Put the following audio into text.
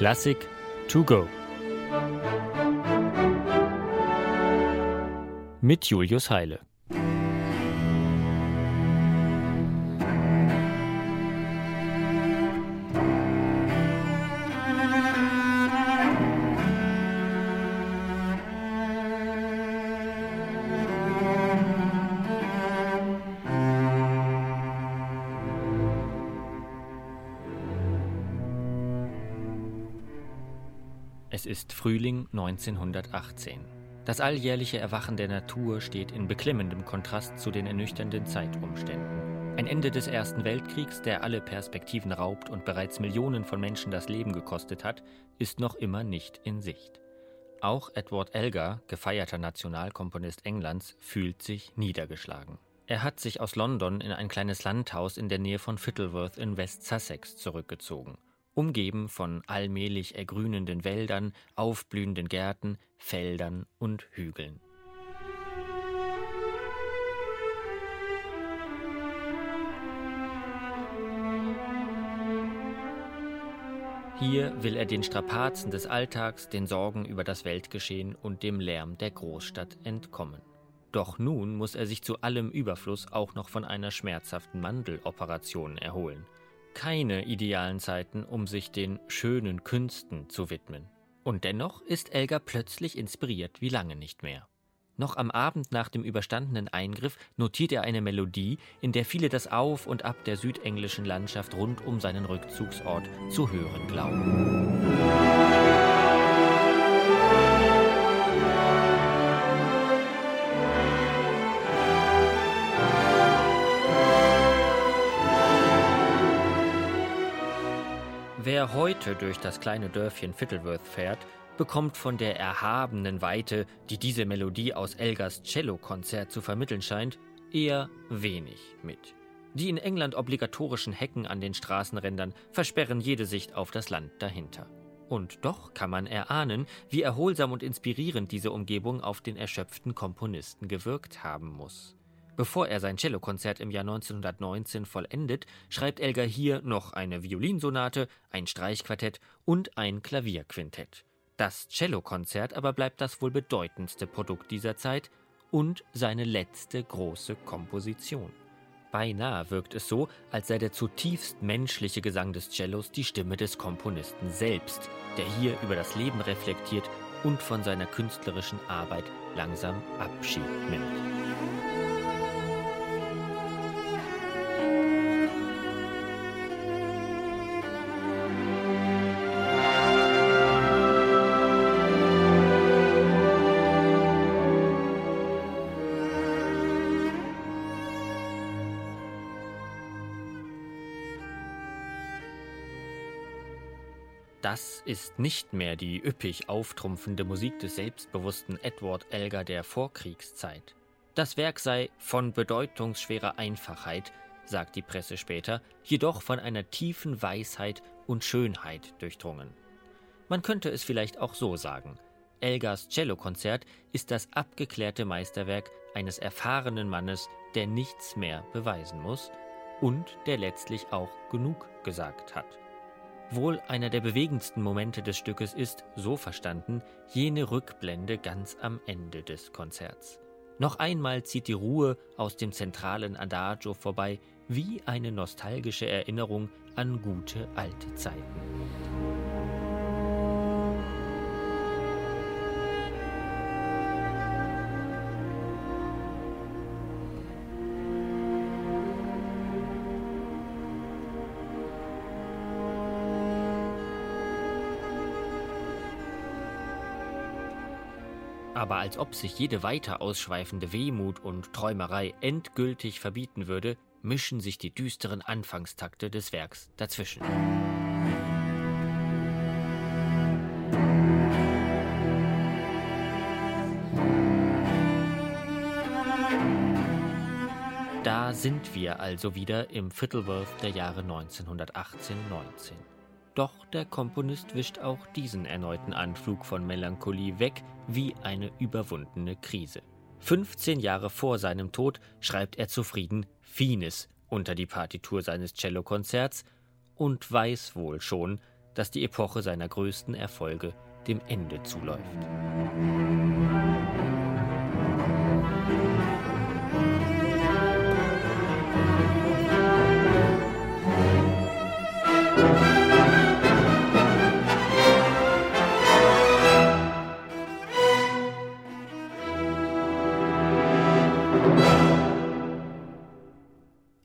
Klassik to go. Mit Julius Heile. Es ist Frühling 1918. Das alljährliche Erwachen der Natur steht in beklemmendem Kontrast zu den ernüchternden Zeitumständen. Ein Ende des Ersten Weltkriegs, der alle Perspektiven raubt und bereits Millionen von Menschen das Leben gekostet hat, ist noch immer nicht in Sicht. Auch Edward Elgar, gefeierter Nationalkomponist Englands, fühlt sich niedergeschlagen. Er hat sich aus London in ein kleines Landhaus in der Nähe von Fittleworth in West Sussex zurückgezogen umgeben von allmählich ergrünenden Wäldern, aufblühenden Gärten, Feldern und Hügeln. Hier will er den Strapazen des Alltags, den Sorgen über das Weltgeschehen und dem Lärm der Großstadt entkommen. Doch nun muss er sich zu allem Überfluss auch noch von einer schmerzhaften Mandeloperation erholen – keine idealen Zeiten, um sich den schönen Künsten zu widmen. Und dennoch ist Elgar plötzlich inspiriert wie lange nicht mehr. Noch am Abend nach dem überstandenen Eingriff notiert er eine Melodie, in der viele das Auf und Ab der südenglischen Landschaft rund um seinen Rückzugsort zu hören glauben. Wer heute durch das kleine Dörfchen Fittleworth fährt, bekommt von der erhabenen Weite, die diese Melodie aus Elgars Cellokonzert zu vermitteln scheint, eher wenig mit. Die in England obligatorischen Hecken an den Straßenrändern versperren jede Sicht auf das Land dahinter. Und doch kann man erahnen, wie erholsam und inspirierend diese Umgebung auf den erschöpften Komponisten gewirkt haben muss. Bevor er sein Cellokonzert im Jahr 1919 vollendet, schreibt Elgar hier noch eine Violinsonate, ein Streichquartett und ein Klavierquintett. Das Cellokonzert aber bleibt das wohl bedeutendste Produkt dieser Zeit und seine letzte große Komposition. Beinahe wirkt es so, als sei der zutiefst menschliche Gesang des Cellos die Stimme des Komponisten selbst, der hier über das Leben reflektiert und von seiner künstlerischen Arbeit langsam Abschied nimmt. Das ist nicht mehr die üppig auftrumpfende Musik des selbstbewussten Edward Elgar der Vorkriegszeit. Das Werk sei von bedeutungsschwerer Einfachheit, sagt die Presse später, jedoch von einer tiefen Weisheit und Schönheit durchdrungen. Man könnte es vielleicht auch so sagen. Elgars Cellokonzert ist das abgeklärte Meisterwerk eines erfahrenen Mannes, der nichts mehr beweisen muss und der letztlich auch genug gesagt hat. Wohl einer der bewegendsten Momente des Stückes ist, so verstanden, jene Rückblende ganz am Ende des Konzerts. Noch einmal zieht die Ruhe aus dem zentralen Adagio vorbei, wie eine nostalgische Erinnerung an gute alte Zeiten. Aber als ob sich jede weiter ausschweifende Wehmut und Träumerei endgültig verbieten würde, mischen sich die düsteren Anfangstakte des Werks dazwischen. Da sind wir also wieder im Fittleworth der Jahre 1918-19. Doch der Komponist wischt auch diesen erneuten Anflug von Melancholie weg wie eine überwundene Krise. 15 Jahre vor seinem Tod schreibt er zufrieden Finis unter die Partitur seines Cellokonzerts und weiß wohl schon, dass die Epoche seiner größten Erfolge dem Ende zuläuft.